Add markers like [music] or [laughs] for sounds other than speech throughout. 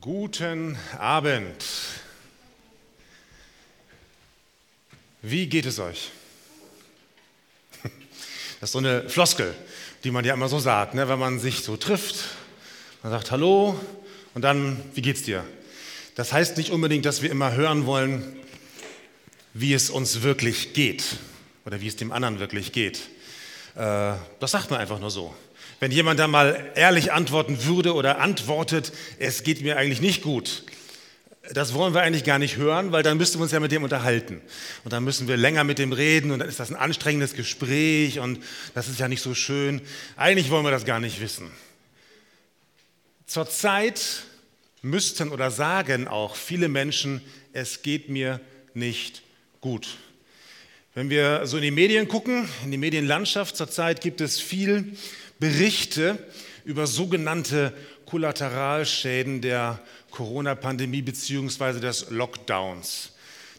Guten Abend. Wie geht es euch? [laughs] Das ist so eine Floskel, die man ja immer so sagt, ne? wenn man sich so trifft. Man sagt Hallo und dann, wie geht's dir? Das heißt nicht unbedingt, dass wir immer hören wollen, wie es uns wirklich geht oder wie es dem anderen wirklich geht. Äh, das sagt man einfach nur so. Wenn jemand da mal ehrlich antworten würde oder antwortet, es geht mir eigentlich nicht gut, das wollen wir eigentlich gar nicht hören, weil dann müssten wir uns ja mit dem unterhalten. Und dann müssen wir länger mit dem reden und dann ist das ein anstrengendes Gespräch und das ist ja nicht so schön. Eigentlich wollen wir das gar nicht wissen. Zurzeit müssten oder sagen auch viele Menschen, es geht mir nicht gut. Wenn wir so in die Medien gucken, in die Medienlandschaft zurzeit gibt es viel Berichte über sogenannte Kollateralschäden der Corona-Pandemie bzw. des Lockdowns.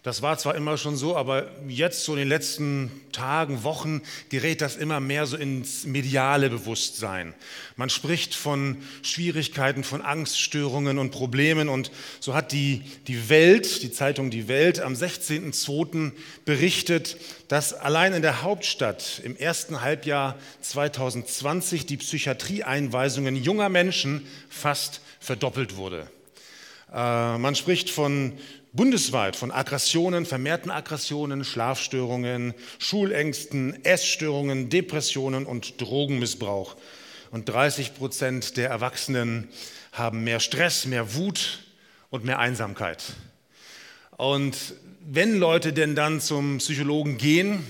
Das war zwar immer schon so, aber jetzt so in den letzten Tagen, Wochen gerät das immer mehr so ins mediale Bewusstsein. Man spricht von Schwierigkeiten, von Angststörungen und Problemen und so hat die, die Welt, die Zeitung Die Welt am 16.02. berichtet, dass allein in der Hauptstadt im ersten Halbjahr 2020 die Psychiatrieeinweisungen junger Menschen fast verdoppelt wurde. Äh, man spricht von bundesweit von Aggressionen, vermehrten Aggressionen, Schlafstörungen, Schulängsten, Essstörungen, Depressionen und Drogenmissbrauch. Und 30 Prozent der Erwachsenen haben mehr Stress, mehr Wut und mehr Einsamkeit. Und wenn Leute denn dann zum Psychologen gehen,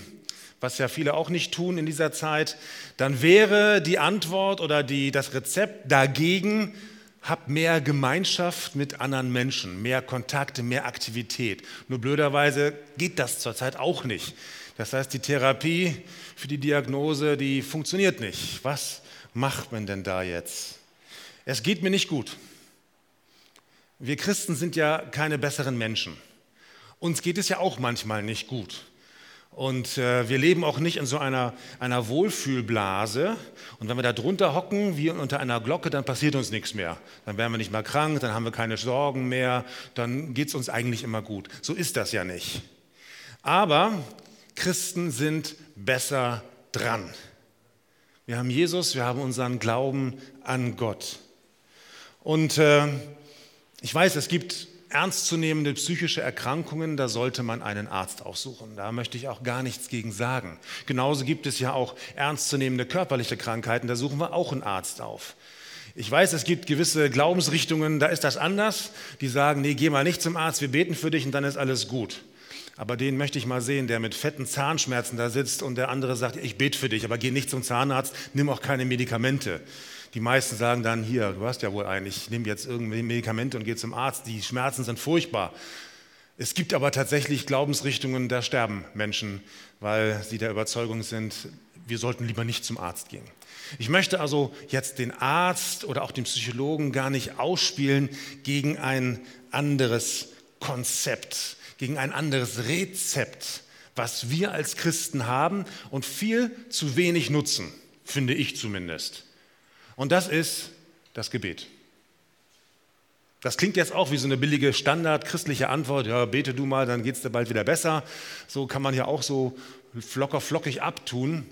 was ja viele auch nicht tun in dieser Zeit, dann wäre die Antwort oder die, das Rezept dagegen, hab mehr Gemeinschaft mit anderen Menschen, mehr Kontakte, mehr Aktivität. Nur blöderweise geht das zurzeit auch nicht. Das heißt, die Therapie für die Diagnose, die funktioniert nicht. Was macht man denn da jetzt? Es geht mir nicht gut. Wir Christen sind ja keine besseren Menschen. Uns geht es ja auch manchmal nicht gut. Und äh, wir leben auch nicht in so einer, einer Wohlfühlblase. Und wenn wir da drunter hocken, wie unter einer Glocke, dann passiert uns nichts mehr. Dann werden wir nicht mehr krank, dann haben wir keine Sorgen mehr, dann geht es uns eigentlich immer gut. So ist das ja nicht. Aber Christen sind besser dran. Wir haben Jesus, wir haben unseren Glauben an Gott. Und äh, ich weiß, es gibt ernstzunehmende psychische Erkrankungen, da sollte man einen Arzt aufsuchen. Da möchte ich auch gar nichts gegen sagen. Genauso gibt es ja auch ernstzunehmende körperliche Krankheiten, da suchen wir auch einen Arzt auf. Ich weiß, es gibt gewisse Glaubensrichtungen, da ist das anders. Die sagen, nee, geh mal nicht zum Arzt, wir beten für dich und dann ist alles gut. Aber den möchte ich mal sehen, der mit fetten Zahnschmerzen da sitzt und der andere sagt, ich bete für dich, aber geh nicht zum Zahnarzt, nimm auch keine Medikamente. Die meisten sagen dann, hier, du hast ja wohl einen, ich nehme jetzt irgendwie Medikamente und gehe zum Arzt, die Schmerzen sind furchtbar. Es gibt aber tatsächlich Glaubensrichtungen, da sterben Menschen, weil sie der Überzeugung sind, wir sollten lieber nicht zum Arzt gehen. Ich möchte also jetzt den Arzt oder auch den Psychologen gar nicht ausspielen gegen ein anderes Konzept, gegen ein anderes Rezept, was wir als Christen haben und viel zu wenig nutzen, finde ich zumindest. Und das ist das Gebet. Das klingt jetzt auch wie so eine billige standardchristliche Antwort, ja, bete du mal, dann geht es dir bald wieder besser. So kann man ja auch so flocker flockig abtun.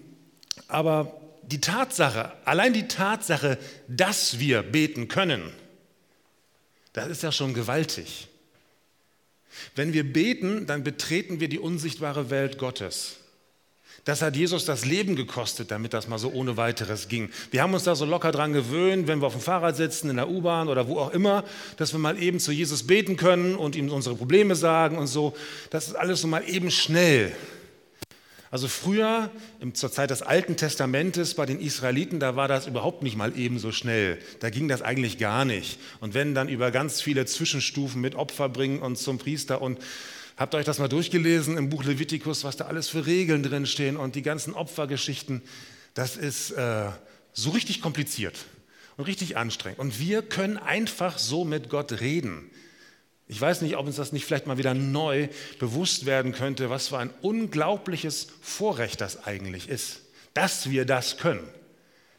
Aber die Tatsache, allein die Tatsache, dass wir beten können, das ist ja schon gewaltig. Wenn wir beten, dann betreten wir die unsichtbare Welt Gottes. Das hat Jesus das Leben gekostet, damit das mal so ohne weiteres ging. Wir haben uns da so locker dran gewöhnt, wenn wir auf dem Fahrrad sitzen, in der U-Bahn oder wo auch immer, dass wir mal eben zu Jesus beten können und ihm unsere Probleme sagen und so. Das ist alles so mal eben schnell. Also früher, zur Zeit des Alten Testamentes bei den Israeliten, da war das überhaupt nicht mal eben so schnell. Da ging das eigentlich gar nicht. Und wenn dann über ganz viele Zwischenstufen mit Opfer bringen und zum Priester und Habt euch das mal durchgelesen im Buch Levitikus, was da alles für Regeln drinstehen und die ganzen Opfergeschichten? Das ist äh, so richtig kompliziert und richtig anstrengend. Und wir können einfach so mit Gott reden. Ich weiß nicht, ob uns das nicht vielleicht mal wieder neu bewusst werden könnte, was für ein unglaubliches Vorrecht das eigentlich ist, dass wir das können.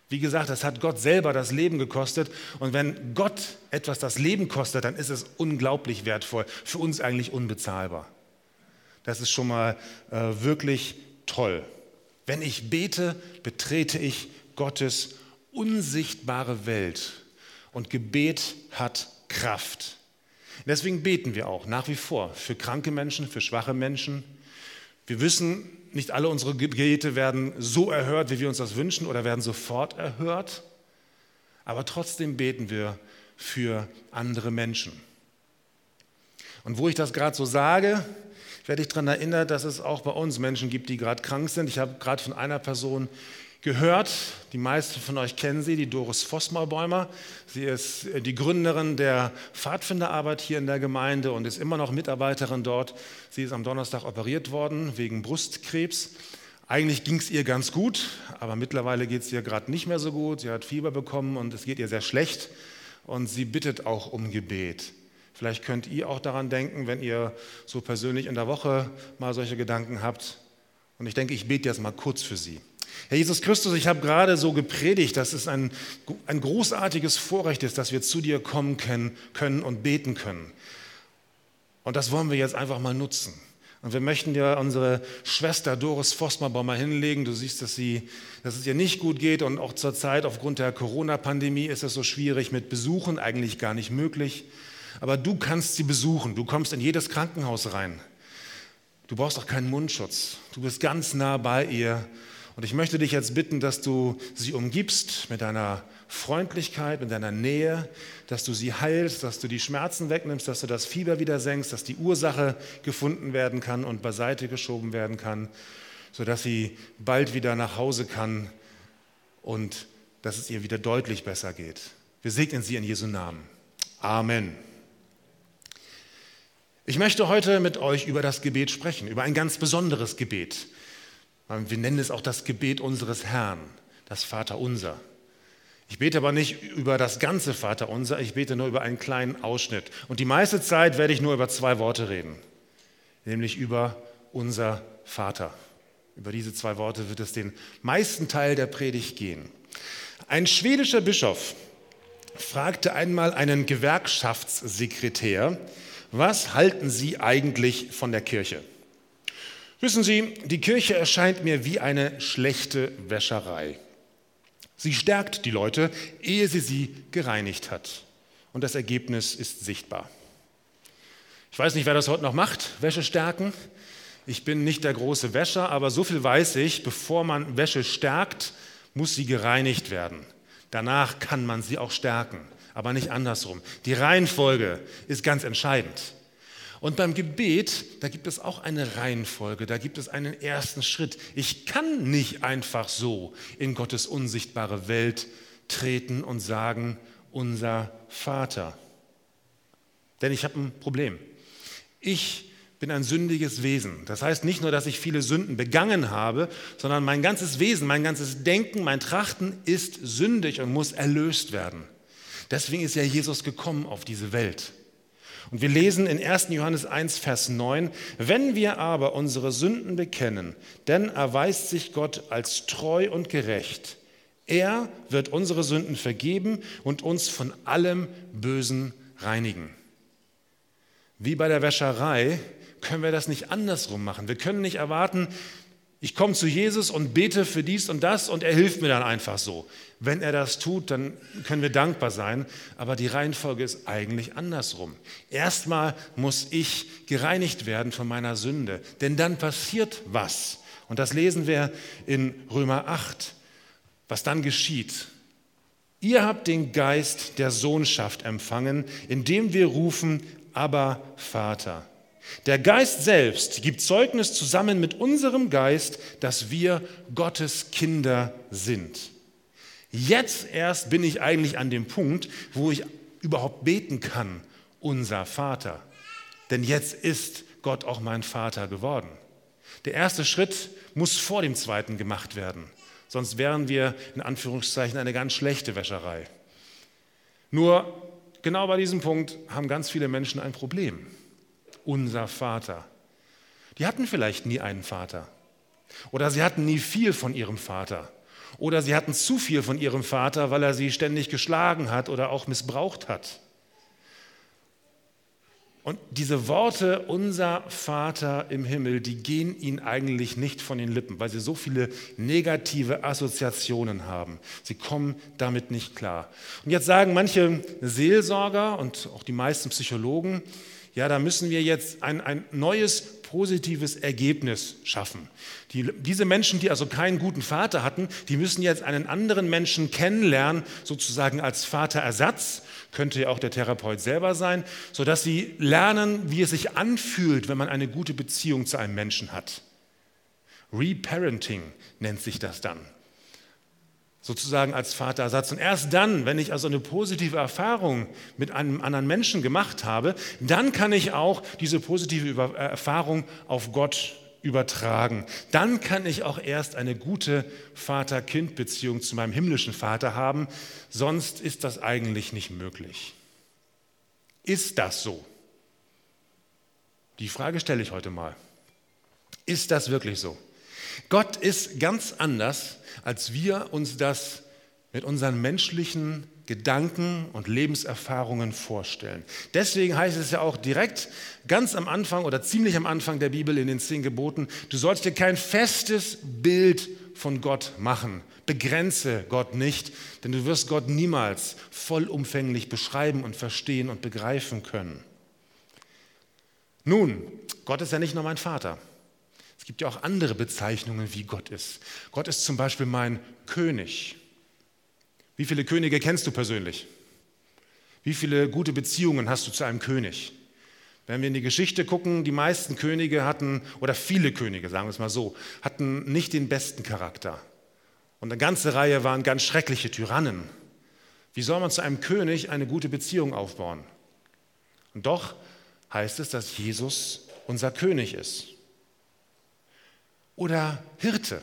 Wie gesagt, das hat Gott selber das Leben gekostet. Und wenn Gott etwas das Leben kostet, dann ist es unglaublich wertvoll, für uns eigentlich unbezahlbar. Das ist schon mal äh, wirklich toll. Wenn ich bete, betrete ich Gottes unsichtbare Welt. Und Gebet hat Kraft. Deswegen beten wir auch nach wie vor für kranke Menschen, für schwache Menschen. Wir wissen, nicht alle unsere Gebete werden so erhört, wie wir uns das wünschen oder werden sofort erhört. Aber trotzdem beten wir für andere Menschen. Und wo ich das gerade so sage, werde ich daran erinnert, dass es auch bei uns Menschen gibt, die gerade krank sind. Ich habe gerade von einer Person gehört. Die meisten von euch kennen sie, die Doris Vossmaubäumer. Sie ist die Gründerin der Pfadfinderarbeit hier in der Gemeinde und ist immer noch Mitarbeiterin dort. Sie ist am Donnerstag operiert worden wegen Brustkrebs. Eigentlich ging es ihr ganz gut, aber mittlerweile geht es ihr gerade nicht mehr so gut. Sie hat Fieber bekommen und es geht ihr sehr schlecht und sie bittet auch um Gebet. Vielleicht könnt ihr auch daran denken, wenn ihr so persönlich in der Woche mal solche Gedanken habt. Und ich denke, ich bete jetzt mal kurz für sie. Herr Jesus Christus, ich habe gerade so gepredigt, dass es ein, ein großartiges Vorrecht ist, dass wir zu dir kommen können, können und beten können. Und das wollen wir jetzt einfach mal nutzen. Und wir möchten dir unsere Schwester Doris Vosmaber mal hinlegen. Du siehst, dass, sie, dass es ihr nicht gut geht und auch zurzeit aufgrund der Corona-Pandemie ist es so schwierig mit Besuchen, eigentlich gar nicht möglich. Aber du kannst sie besuchen. Du kommst in jedes Krankenhaus rein. Du brauchst auch keinen Mundschutz. Du bist ganz nah bei ihr und ich möchte dich jetzt bitten, dass du sie umgibst mit deiner Freundlichkeit, mit deiner Nähe, dass du sie heilst, dass du die Schmerzen wegnimmst, dass du das Fieber wieder senkst, dass die Ursache gefunden werden kann und beiseite geschoben werden kann, sodass sie bald wieder nach Hause kann und dass es ihr wieder deutlich besser geht. Wir segnen sie in Jesu Namen. Amen. Ich möchte heute mit euch über das Gebet sprechen, über ein ganz besonderes Gebet. Wir nennen es auch das Gebet unseres Herrn, das Vaterunser. Ich bete aber nicht über das ganze Vaterunser, ich bete nur über einen kleinen Ausschnitt. Und die meiste Zeit werde ich nur über zwei Worte reden, nämlich über unser Vater. Über diese zwei Worte wird es den meisten Teil der Predigt gehen. Ein schwedischer Bischof fragte einmal einen Gewerkschaftssekretär, was halten Sie eigentlich von der Kirche? Wissen Sie, die Kirche erscheint mir wie eine schlechte Wäscherei. Sie stärkt die Leute, ehe sie sie gereinigt hat. Und das Ergebnis ist sichtbar. Ich weiß nicht, wer das heute noch macht, Wäsche stärken. Ich bin nicht der große Wäscher, aber so viel weiß ich, bevor man Wäsche stärkt, muss sie gereinigt werden. Danach kann man sie auch stärken, aber nicht andersrum. Die Reihenfolge ist ganz entscheidend. Und beim Gebet, da gibt es auch eine Reihenfolge, da gibt es einen ersten Schritt. Ich kann nicht einfach so in Gottes unsichtbare Welt treten und sagen, unser Vater. Denn ich habe ein Problem. Ich bin ein sündiges Wesen. Das heißt nicht nur, dass ich viele Sünden begangen habe, sondern mein ganzes Wesen, mein ganzes Denken, mein Trachten ist sündig und muss erlöst werden. Deswegen ist ja Jesus gekommen auf diese Welt. Und wir lesen in 1. Johannes 1, Vers 9, wenn wir aber unsere Sünden bekennen, dann erweist sich Gott als treu und gerecht. Er wird unsere Sünden vergeben und uns von allem Bösen reinigen. Wie bei der Wäscherei können wir das nicht andersrum machen. Wir können nicht erwarten, ich komme zu Jesus und bete für dies und das und er hilft mir dann einfach so. Wenn er das tut, dann können wir dankbar sein, aber die Reihenfolge ist eigentlich andersrum. Erstmal muss ich gereinigt werden von meiner Sünde, denn dann passiert was. Und das lesen wir in Römer 8, was dann geschieht. Ihr habt den Geist der Sohnschaft empfangen, indem wir rufen, aber Vater. Der Geist selbst gibt Zeugnis zusammen mit unserem Geist, dass wir Gottes Kinder sind. Jetzt erst bin ich eigentlich an dem Punkt, wo ich überhaupt beten kann, unser Vater. Denn jetzt ist Gott auch mein Vater geworden. Der erste Schritt muss vor dem zweiten gemacht werden. Sonst wären wir in Anführungszeichen eine ganz schlechte Wäscherei. Nur genau bei diesem Punkt haben ganz viele Menschen ein Problem unser Vater. Die hatten vielleicht nie einen Vater. Oder sie hatten nie viel von ihrem Vater. Oder sie hatten zu viel von ihrem Vater, weil er sie ständig geschlagen hat oder auch missbraucht hat. Und diese Worte, unser Vater im Himmel, die gehen ihnen eigentlich nicht von den Lippen, weil sie so viele negative Assoziationen haben. Sie kommen damit nicht klar. Und jetzt sagen manche Seelsorger und auch die meisten Psychologen, ja, da müssen wir jetzt ein, ein neues positives Ergebnis schaffen. Die, diese Menschen, die also keinen guten Vater hatten, die müssen jetzt einen anderen Menschen kennenlernen, sozusagen als Vaterersatz könnte ja auch der Therapeut selber sein, sodass sie lernen, wie es sich anfühlt, wenn man eine gute Beziehung zu einem Menschen hat. Reparenting nennt sich das dann. Sozusagen als Vaterersatz. Und erst dann, wenn ich also eine positive Erfahrung mit einem anderen Menschen gemacht habe, dann kann ich auch diese positive äh, Erfahrung auf Gott übertragen. Dann kann ich auch erst eine gute Vater-Kind-Beziehung zu meinem himmlischen Vater haben, sonst ist das eigentlich nicht möglich. Ist das so? Die Frage stelle ich heute mal. Ist das wirklich so? Gott ist ganz anders, als wir uns das mit unseren menschlichen Gedanken und Lebenserfahrungen vorstellen. Deswegen heißt es ja auch direkt ganz am Anfang oder ziemlich am Anfang der Bibel in den zehn Geboten, du sollst dir kein festes Bild von Gott machen. Begrenze Gott nicht, denn du wirst Gott niemals vollumfänglich beschreiben und verstehen und begreifen können. Nun, Gott ist ja nicht nur mein Vater. Gibt ja auch andere Bezeichnungen, wie Gott ist. Gott ist zum Beispiel mein König. Wie viele Könige kennst du persönlich? Wie viele gute Beziehungen hast du zu einem König? Wenn wir in die Geschichte gucken, die meisten Könige hatten, oder viele Könige, sagen wir es mal so, hatten nicht den besten Charakter. Und eine ganze Reihe waren ganz schreckliche Tyrannen. Wie soll man zu einem König eine gute Beziehung aufbauen? Und doch heißt es, dass Jesus unser König ist. Oder Hirte.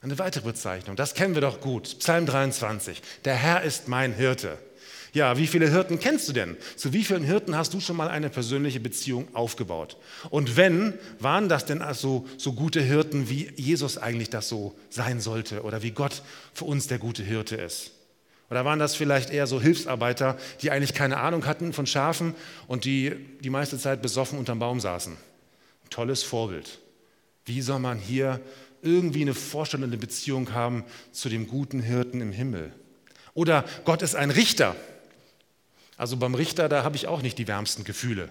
Eine weitere Bezeichnung, das kennen wir doch gut. Psalm 23. Der Herr ist mein Hirte. Ja, wie viele Hirten kennst du denn? Zu wie vielen Hirten hast du schon mal eine persönliche Beziehung aufgebaut? Und wenn, waren das denn also so gute Hirten, wie Jesus eigentlich das so sein sollte oder wie Gott für uns der gute Hirte ist? Oder waren das vielleicht eher so Hilfsarbeiter, die eigentlich keine Ahnung hatten von Schafen und die die meiste Zeit besoffen unterm Baum saßen? tolles Vorbild. Wie soll man hier irgendwie eine Vorstellung, eine Beziehung haben zu dem guten Hirten im Himmel. Oder Gott ist ein Richter. Also beim Richter, da habe ich auch nicht die wärmsten Gefühle.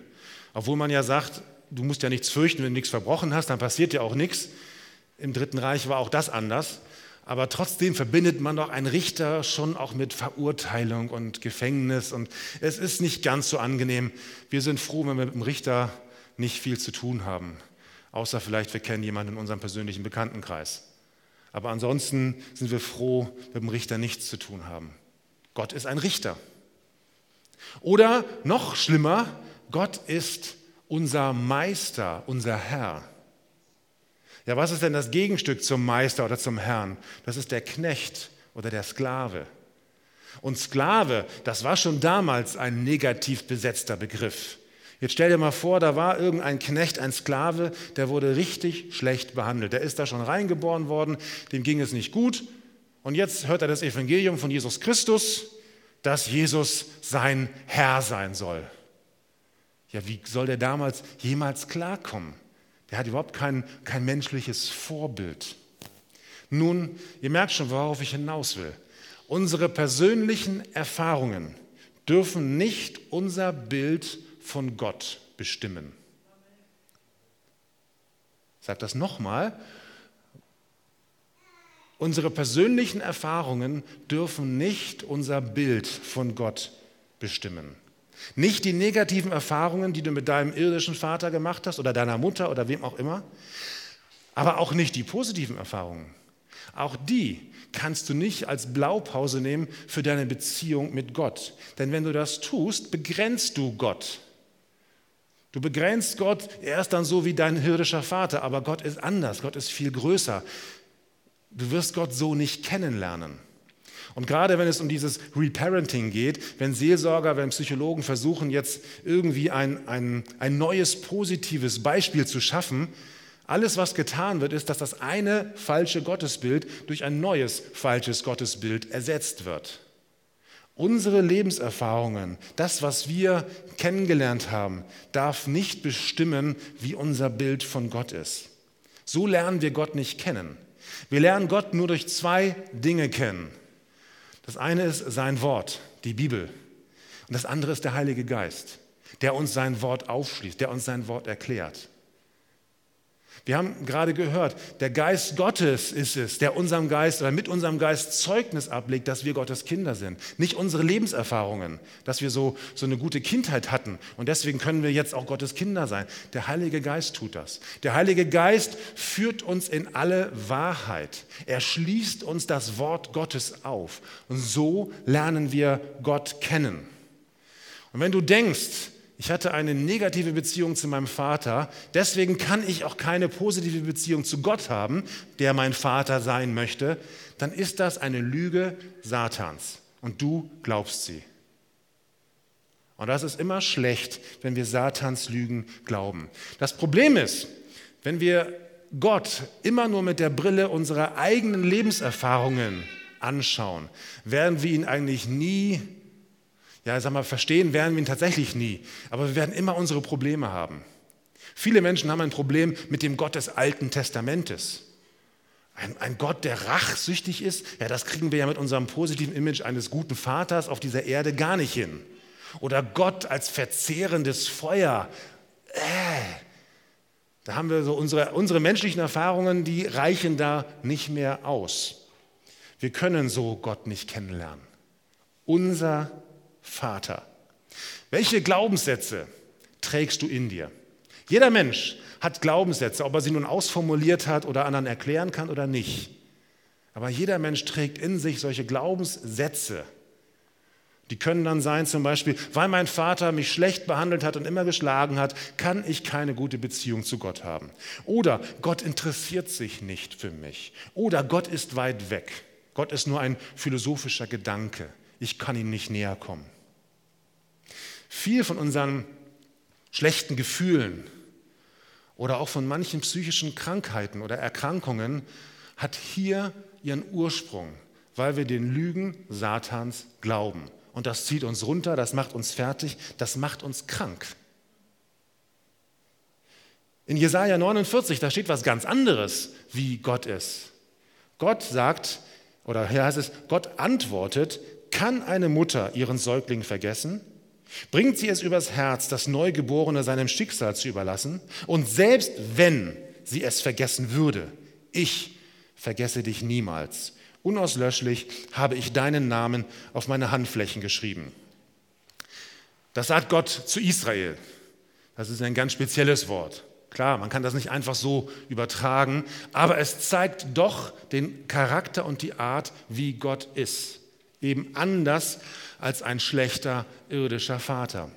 Obwohl man ja sagt, du musst ja nichts fürchten, wenn du nichts verbrochen hast, dann passiert ja auch nichts. Im Dritten Reich war auch das anders. Aber trotzdem verbindet man doch einen Richter schon auch mit Verurteilung und Gefängnis. Und es ist nicht ganz so angenehm. Wir sind froh, wenn wir mit dem Richter nicht viel zu tun haben. Außer vielleicht, wir kennen jemanden in unserem persönlichen Bekanntenkreis. Aber ansonsten sind wir froh, mit dem Richter nichts zu tun haben. Gott ist ein Richter. Oder noch schlimmer, Gott ist unser Meister, unser Herr. Ja, was ist denn das Gegenstück zum Meister oder zum Herrn? Das ist der Knecht oder der Sklave. Und Sklave, das war schon damals ein negativ besetzter Begriff. Jetzt stell dir mal vor, da war irgendein Knecht, ein Sklave, der wurde richtig schlecht behandelt. Der ist da schon reingeboren worden, dem ging es nicht gut. Und jetzt hört er das Evangelium von Jesus Christus, dass Jesus sein Herr sein soll. Ja, wie soll der damals jemals klarkommen? Der hat überhaupt kein, kein menschliches Vorbild. Nun, ihr merkt schon, worauf ich hinaus will. Unsere persönlichen Erfahrungen dürfen nicht unser Bild von Gott bestimmen. Ich sage das nochmal. Unsere persönlichen Erfahrungen dürfen nicht unser Bild von Gott bestimmen. Nicht die negativen Erfahrungen, die du mit deinem irdischen Vater gemacht hast oder deiner Mutter oder wem auch immer, aber auch nicht die positiven Erfahrungen. Auch die kannst du nicht als Blaupause nehmen für deine Beziehung mit Gott. Denn wenn du das tust, begrenzt du Gott. Du begrenzt Gott, er ist dann so wie dein hirdischer Vater, aber Gott ist anders, Gott ist viel größer. Du wirst Gott so nicht kennenlernen. Und gerade wenn es um dieses Reparenting geht, wenn Seelsorger, wenn Psychologen versuchen, jetzt irgendwie ein, ein, ein neues positives Beispiel zu schaffen, Alles, was getan wird, ist, dass das eine falsche Gottesbild durch ein neues falsches Gottesbild ersetzt wird. Unsere Lebenserfahrungen, das, was wir kennengelernt haben, darf nicht bestimmen, wie unser Bild von Gott ist. So lernen wir Gott nicht kennen. Wir lernen Gott nur durch zwei Dinge kennen. Das eine ist sein Wort, die Bibel. Und das andere ist der Heilige Geist, der uns sein Wort aufschließt, der uns sein Wort erklärt. Wir haben gerade gehört, der Geist Gottes ist es, der unserem Geist oder mit unserem Geist Zeugnis ablegt, dass wir Gottes Kinder sind. Nicht unsere Lebenserfahrungen, dass wir so, so eine gute Kindheit hatten und deswegen können wir jetzt auch Gottes Kinder sein. Der Heilige Geist tut das. Der Heilige Geist führt uns in alle Wahrheit. Er schließt uns das Wort Gottes auf. Und so lernen wir Gott kennen. Und wenn du denkst, ich hatte eine negative Beziehung zu meinem Vater, deswegen kann ich auch keine positive Beziehung zu Gott haben, der mein Vater sein möchte, dann ist das eine Lüge Satans und du glaubst sie. Und das ist immer schlecht, wenn wir Satans Lügen glauben. Das Problem ist, wenn wir Gott immer nur mit der Brille unserer eigenen Lebenserfahrungen anschauen, werden wir ihn eigentlich nie ja, sag mal, verstehen werden wir ihn tatsächlich nie, aber wir werden immer unsere Probleme haben. Viele Menschen haben ein Problem mit dem Gott des Alten Testamentes. Ein, ein, Gott, der rachsüchtig ist, ja, das kriegen wir ja mit unserem positiven Image eines guten Vaters auf dieser Erde gar nicht hin. Oder Gott als verzehrendes Feuer. Äh, da haben wir so unsere, unsere menschlichen Erfahrungen, die reichen da nicht mehr aus. Wir können so Gott nicht kennenlernen. Unser Vater. Welche Glaubenssätze trägst du in dir? Jeder Mensch hat Glaubenssätze, ob er sie nun ausformuliert hat oder anderen erklären kann oder nicht. Aber jeder Mensch trägt in sich solche Glaubenssätze. Die können dann sein, zum Beispiel, weil mein Vater mich schlecht behandelt hat und immer geschlagen hat, kann ich keine gute Beziehung zu Gott haben. Oder Gott interessiert sich nicht für mich. Oder Gott ist weit weg. Gott ist nur ein philosophischer Gedanke ich kann ihm nicht näher kommen. Viel von unseren schlechten Gefühlen oder auch von manchen psychischen Krankheiten oder Erkrankungen hat hier ihren Ursprung, weil wir den Lügen Satans glauben. Und das zieht uns runter, das macht uns fertig, das macht uns krank. In Jesaja 49, da steht was ganz anderes, wie Gott ist. Gott sagt, oder hier heißt es, Gott antwortet, kann eine Mutter ihren Säugling vergessen? Bringt sie es übers Herz, das Neugeborene seinem Schicksal zu überlassen? Und selbst wenn sie es vergessen würde, ich vergesse dich niemals. Unauslöschlich habe ich deinen Namen auf meine Handflächen geschrieben. Das sagt Gott zu Israel. Das ist ein ganz spezielles Wort. Klar, man kann das nicht einfach so übertragen, aber es zeigt doch den Charakter und die Art, wie Gott ist eben anders als ein schlechter irdischer Vater.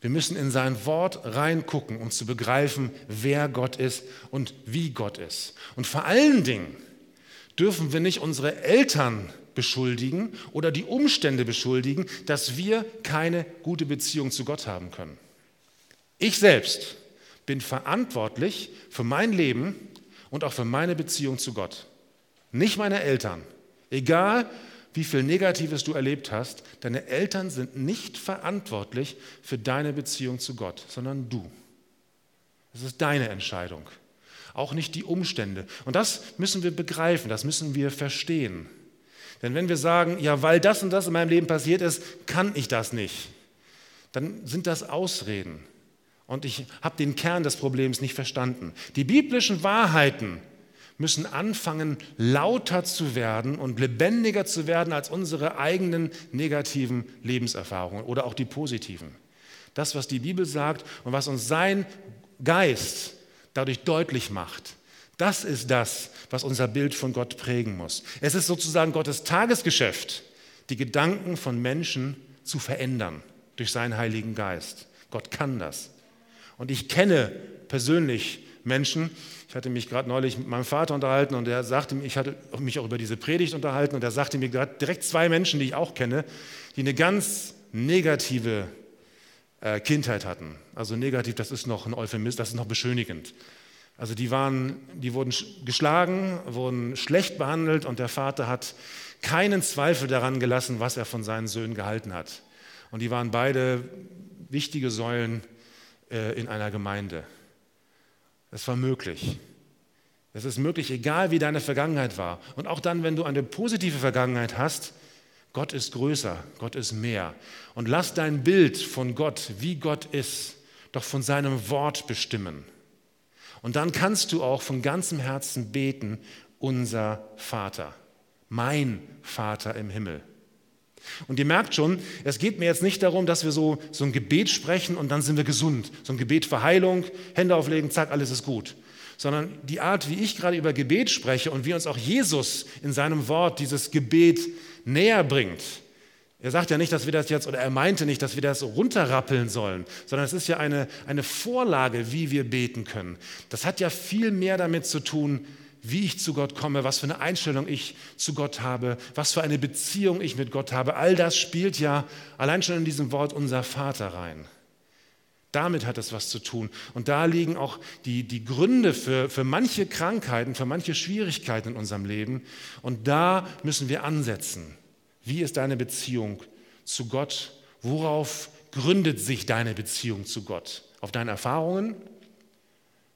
Wir müssen in sein Wort reingucken, um zu begreifen, wer Gott ist und wie Gott ist. Und vor allen Dingen dürfen wir nicht unsere Eltern beschuldigen oder die Umstände beschuldigen, dass wir keine gute Beziehung zu Gott haben können. Ich selbst bin verantwortlich für mein Leben und auch für meine Beziehung zu Gott. Nicht meine Eltern. Egal, wie viel Negatives du erlebt hast, deine Eltern sind nicht verantwortlich für deine Beziehung zu Gott, sondern du. Das ist deine Entscheidung, auch nicht die Umstände. Und das müssen wir begreifen, das müssen wir verstehen. Denn wenn wir sagen, ja, weil das und das in meinem Leben passiert ist, kann ich das nicht, dann sind das Ausreden. Und ich habe den Kern des Problems nicht verstanden. Die biblischen Wahrheiten müssen anfangen, lauter zu werden und lebendiger zu werden als unsere eigenen negativen Lebenserfahrungen oder auch die positiven. Das, was die Bibel sagt und was uns sein Geist dadurch deutlich macht, das ist das, was unser Bild von Gott prägen muss. Es ist sozusagen Gottes Tagesgeschäft, die Gedanken von Menschen zu verändern durch seinen Heiligen Geist. Gott kann das. Und ich kenne persönlich Menschen, ich hatte mich gerade neulich mit meinem Vater unterhalten und er sagte mir, ich hatte mich auch über diese Predigt unterhalten und er sagte mir gerade direkt zwei Menschen, die ich auch kenne, die eine ganz negative äh, Kindheit hatten. Also negativ, das ist noch ein Euphemismus, das ist noch beschönigend. Also die, waren, die wurden geschlagen, wurden schlecht behandelt und der Vater hat keinen Zweifel daran gelassen, was er von seinen Söhnen gehalten hat. Und die waren beide wichtige Säulen äh, in einer Gemeinde. Es war möglich. Es ist möglich, egal wie deine Vergangenheit war. Und auch dann, wenn du eine positive Vergangenheit hast, Gott ist größer, Gott ist mehr. Und lass dein Bild von Gott, wie Gott ist, doch von seinem Wort bestimmen. Und dann kannst du auch von ganzem Herzen beten, unser Vater, mein Vater im Himmel. Und ihr merkt schon, es geht mir jetzt nicht darum, dass wir so, so ein Gebet sprechen und dann sind wir gesund. So ein Gebet für Heilung, Hände auflegen, zack, alles ist gut. Sondern die Art, wie ich gerade über Gebet spreche und wie uns auch Jesus in seinem Wort dieses Gebet näher bringt, er sagt ja nicht, dass wir das jetzt, oder er meinte nicht, dass wir das runterrappeln sollen, sondern es ist ja eine, eine Vorlage, wie wir beten können. Das hat ja viel mehr damit zu tun, wie ich zu Gott komme, was für eine Einstellung ich zu Gott habe, was für eine Beziehung ich mit Gott habe. All das spielt ja allein schon in diesem Wort unser Vater rein. Damit hat es was zu tun. Und da liegen auch die, die Gründe für, für manche Krankheiten, für manche Schwierigkeiten in unserem Leben. Und da müssen wir ansetzen. Wie ist deine Beziehung zu Gott? Worauf gründet sich deine Beziehung zu Gott? Auf deine Erfahrungen?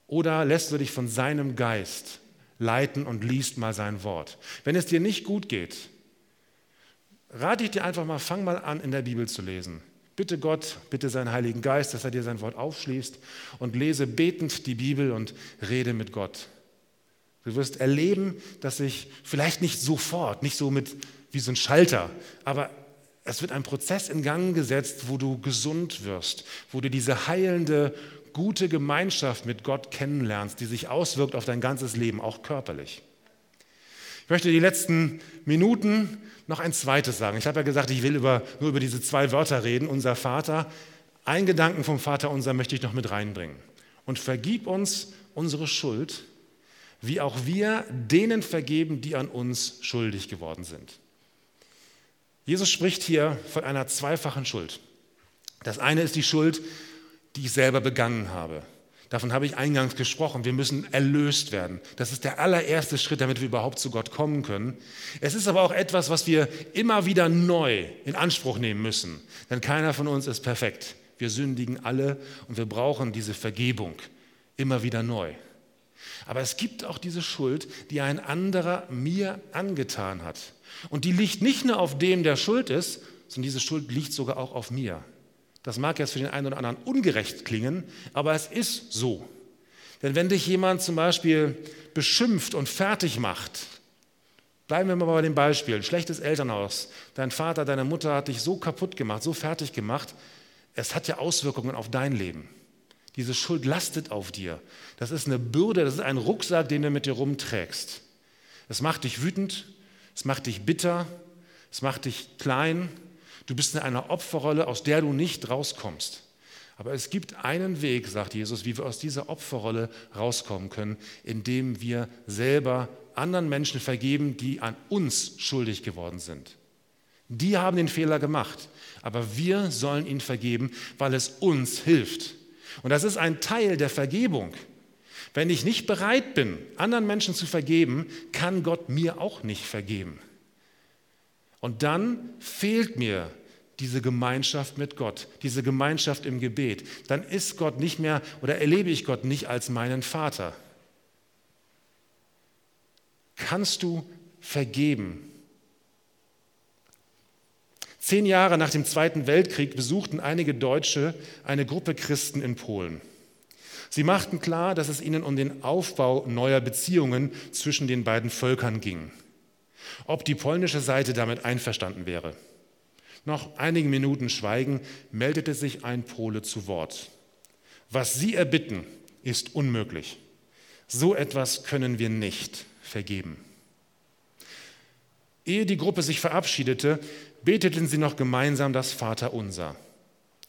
Oder lässt du dich von seinem Geist leiten und liest mal sein Wort? Wenn es dir nicht gut geht, rate ich dir einfach mal, fang mal an, in der Bibel zu lesen. Bitte Gott, bitte seinen Heiligen Geist, dass er dir sein Wort aufschließt und lese betend die Bibel und rede mit Gott. Du wirst erleben, dass sich vielleicht nicht sofort, nicht so mit wie so ein Schalter. Aber es wird ein Prozess in Gang gesetzt, wo du gesund wirst, wo du diese heilende, gute Gemeinschaft mit Gott kennenlernst, die sich auswirkt auf dein ganzes Leben, auch körperlich. Ich möchte die letzten Minuten noch ein zweites sagen. Ich habe ja gesagt, ich will über, nur über diese zwei Wörter reden, unser Vater. Ein Gedanken vom Vater unser möchte ich noch mit reinbringen. Und vergib uns unsere Schuld, wie auch wir denen vergeben, die an uns schuldig geworden sind. Jesus spricht hier von einer zweifachen Schuld. Das eine ist die Schuld, die ich selber begangen habe. Davon habe ich eingangs gesprochen. Wir müssen erlöst werden. Das ist der allererste Schritt, damit wir überhaupt zu Gott kommen können. Es ist aber auch etwas, was wir immer wieder neu in Anspruch nehmen müssen. Denn keiner von uns ist perfekt. Wir sündigen alle und wir brauchen diese Vergebung immer wieder neu. Aber es gibt auch diese Schuld, die ein anderer mir angetan hat. Und die liegt nicht nur auf dem, der schuld ist, sondern diese Schuld liegt sogar auch auf mir. Das mag jetzt für den einen oder anderen ungerecht klingen, aber es ist so. Denn wenn dich jemand zum Beispiel beschimpft und fertig macht, bleiben wir mal bei dem Beispiel, ein schlechtes Elternhaus, dein Vater, deine Mutter hat dich so kaputt gemacht, so fertig gemacht, es hat ja Auswirkungen auf dein Leben. Diese Schuld lastet auf dir. Das ist eine Bürde, das ist ein Rucksack, den du mit dir rumträgst. Es macht dich wütend, es macht dich bitter, es macht dich klein. Du bist in einer Opferrolle, aus der du nicht rauskommst. Aber es gibt einen Weg, sagt Jesus, wie wir aus dieser Opferrolle rauskommen können, indem wir selber anderen Menschen vergeben, die an uns schuldig geworden sind. Die haben den Fehler gemacht, aber wir sollen ihnen vergeben, weil es uns hilft. Und das ist ein Teil der Vergebung. Wenn ich nicht bereit bin, anderen Menschen zu vergeben, kann Gott mir auch nicht vergeben. Und dann fehlt mir diese Gemeinschaft mit Gott, diese Gemeinschaft im Gebet. Dann ist Gott nicht mehr oder erlebe ich Gott nicht als meinen Vater. Kannst du vergeben? Zehn Jahre nach dem Zweiten Weltkrieg besuchten einige Deutsche eine Gruppe Christen in Polen. Sie machten klar, dass es ihnen um den Aufbau neuer Beziehungen zwischen den beiden Völkern ging. Ob die polnische Seite damit einverstanden wäre. Nach einigen Minuten Schweigen meldete sich ein Pole zu Wort. Was Sie erbitten, ist unmöglich. So etwas können wir nicht vergeben. Ehe die Gruppe sich verabschiedete, beteten sie noch gemeinsam das Vaterunser.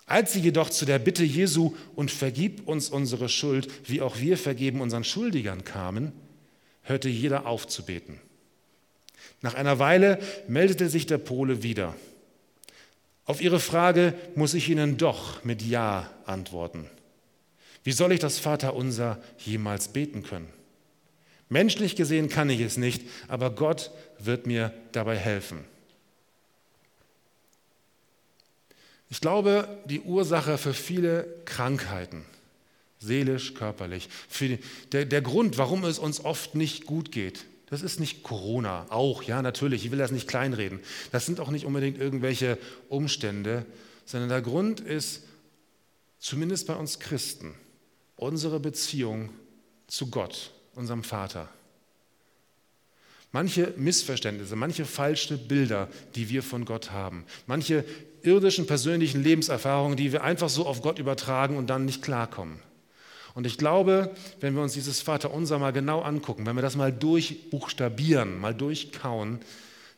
Als sie jedoch zu der Bitte Jesu und vergib uns unsere Schuld, wie auch wir vergeben unseren Schuldigern kamen, hörte jeder auf zu beten. Nach einer Weile meldete sich der Pole wieder. Auf ihre Frage muss ich Ihnen doch mit Ja antworten. Wie soll ich das Vaterunser jemals beten können? Menschlich gesehen kann ich es nicht, aber Gott wird mir dabei helfen. Ich glaube, die Ursache für viele Krankheiten, seelisch, körperlich, der, der Grund, warum es uns oft nicht gut geht, das ist nicht Corona, auch, ja, natürlich, ich will das nicht kleinreden. Das sind auch nicht unbedingt irgendwelche Umstände, sondern der Grund ist, zumindest bei uns Christen, unsere Beziehung zu Gott, unserem Vater. Manche Missverständnisse, manche falsche Bilder, die wir von Gott haben, manche irdischen persönlichen Lebenserfahrungen, die wir einfach so auf Gott übertragen und dann nicht klarkommen. Und ich glaube, wenn wir uns dieses Vaterunser mal genau angucken, wenn wir das mal durchbuchstabieren, mal durchkauen,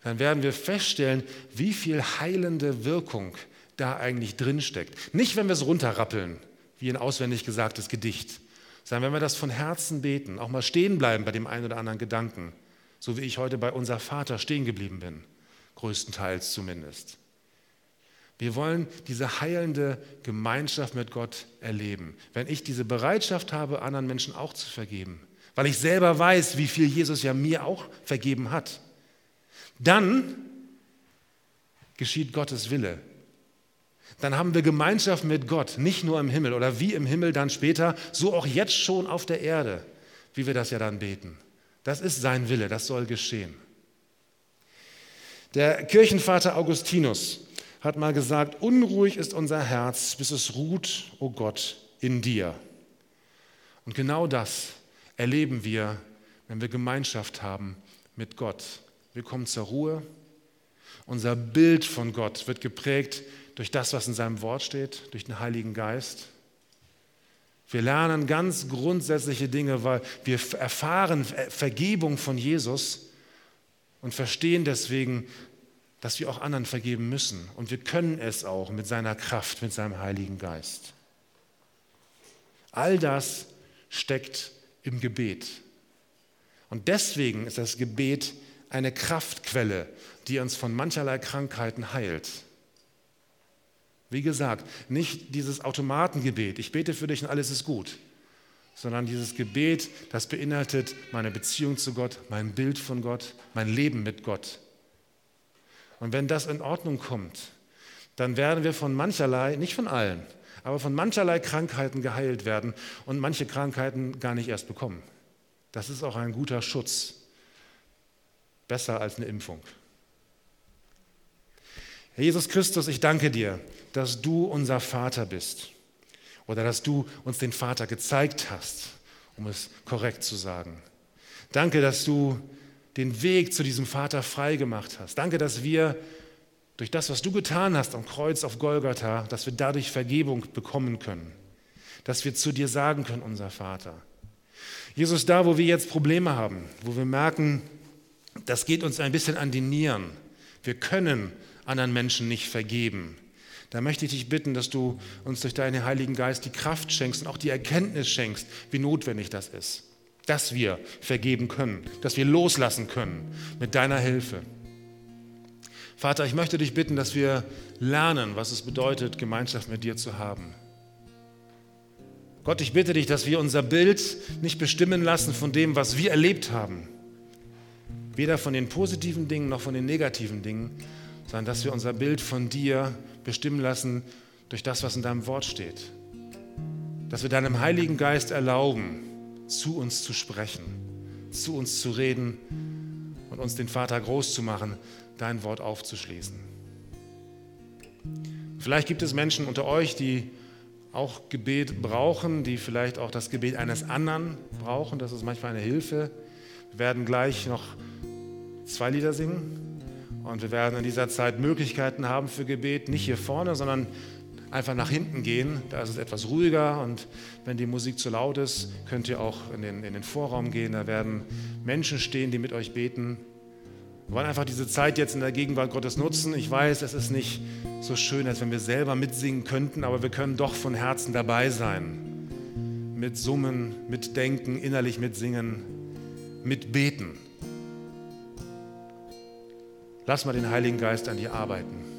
dann werden wir feststellen, wie viel heilende Wirkung da eigentlich drinsteckt. Nicht, wenn wir es runterrappeln, wie ein auswendig gesagtes Gedicht, sondern wenn wir das von Herzen beten, auch mal stehen bleiben bei dem einen oder anderen Gedanken, so wie ich heute bei unser Vater stehen geblieben bin, größtenteils zumindest. Wir wollen diese heilende Gemeinschaft mit Gott erleben. Wenn ich diese Bereitschaft habe, anderen Menschen auch zu vergeben, weil ich selber weiß, wie viel Jesus ja mir auch vergeben hat, dann geschieht Gottes Wille. Dann haben wir Gemeinschaft mit Gott, nicht nur im Himmel oder wie im Himmel dann später, so auch jetzt schon auf der Erde, wie wir das ja dann beten. Das ist sein Wille, das soll geschehen. Der Kirchenvater Augustinus hat mal gesagt, unruhig ist unser Herz, bis es ruht, o oh Gott, in dir. Und genau das erleben wir, wenn wir Gemeinschaft haben mit Gott. Wir kommen zur Ruhe. Unser Bild von Gott wird geprägt durch das, was in seinem Wort steht, durch den Heiligen Geist. Wir lernen ganz grundsätzliche Dinge, weil wir erfahren Vergebung von Jesus und verstehen deswegen, dass wir auch anderen vergeben müssen. Und wir können es auch mit seiner Kraft, mit seinem Heiligen Geist. All das steckt im Gebet. Und deswegen ist das Gebet eine Kraftquelle, die uns von mancherlei Krankheiten heilt. Wie gesagt, nicht dieses Automatengebet, ich bete für dich und alles ist gut, sondern dieses Gebet, das beinhaltet meine Beziehung zu Gott, mein Bild von Gott, mein Leben mit Gott. Und wenn das in Ordnung kommt, dann werden wir von mancherlei, nicht von allen, aber von mancherlei Krankheiten geheilt werden und manche Krankheiten gar nicht erst bekommen. Das ist auch ein guter Schutz. Besser als eine Impfung. Herr Jesus Christus, ich danke dir, dass du unser Vater bist oder dass du uns den Vater gezeigt hast, um es korrekt zu sagen. Danke, dass du den Weg zu diesem Vater frei gemacht hast. Danke, dass wir durch das, was du getan hast am Kreuz auf Golgatha, dass wir dadurch Vergebung bekommen können. Dass wir zu dir sagen können, unser Vater. Jesus, da, wo wir jetzt Probleme haben, wo wir merken, das geht uns ein bisschen an die Nieren. Wir können anderen Menschen nicht vergeben. Da möchte ich dich bitten, dass du uns durch deinen Heiligen Geist die Kraft schenkst und auch die Erkenntnis schenkst, wie notwendig das ist dass wir vergeben können, dass wir loslassen können mit deiner Hilfe. Vater, ich möchte dich bitten, dass wir lernen, was es bedeutet, Gemeinschaft mit dir zu haben. Gott, ich bitte dich, dass wir unser Bild nicht bestimmen lassen von dem, was wir erlebt haben. Weder von den positiven Dingen noch von den negativen Dingen, sondern dass wir unser Bild von dir bestimmen lassen durch das, was in deinem Wort steht. Dass wir deinem Heiligen Geist erlauben, zu uns zu sprechen, zu uns zu reden und uns den Vater groß zu machen, dein Wort aufzuschließen. Vielleicht gibt es Menschen unter euch, die auch Gebet brauchen, die vielleicht auch das Gebet eines anderen brauchen. Das ist manchmal eine Hilfe. Wir werden gleich noch zwei Lieder singen und wir werden in dieser Zeit Möglichkeiten haben für Gebet, nicht hier vorne, sondern einfach nach hinten gehen. Da ist es etwas ruhiger und wenn die Musik zu laut ist, könnt ihr auch in den, in den Vorraum gehen. Da werden Menschen stehen, die mit euch beten. Wir wollen einfach diese Zeit jetzt in der Gegenwart Gottes nutzen. Ich weiß, es ist nicht so schön, als wenn wir selber mitsingen könnten, aber wir können doch von Herzen dabei sein. Mit Summen, mit Denken, innerlich mitsingen, mit Beten. Lass mal den Heiligen Geist an dir arbeiten.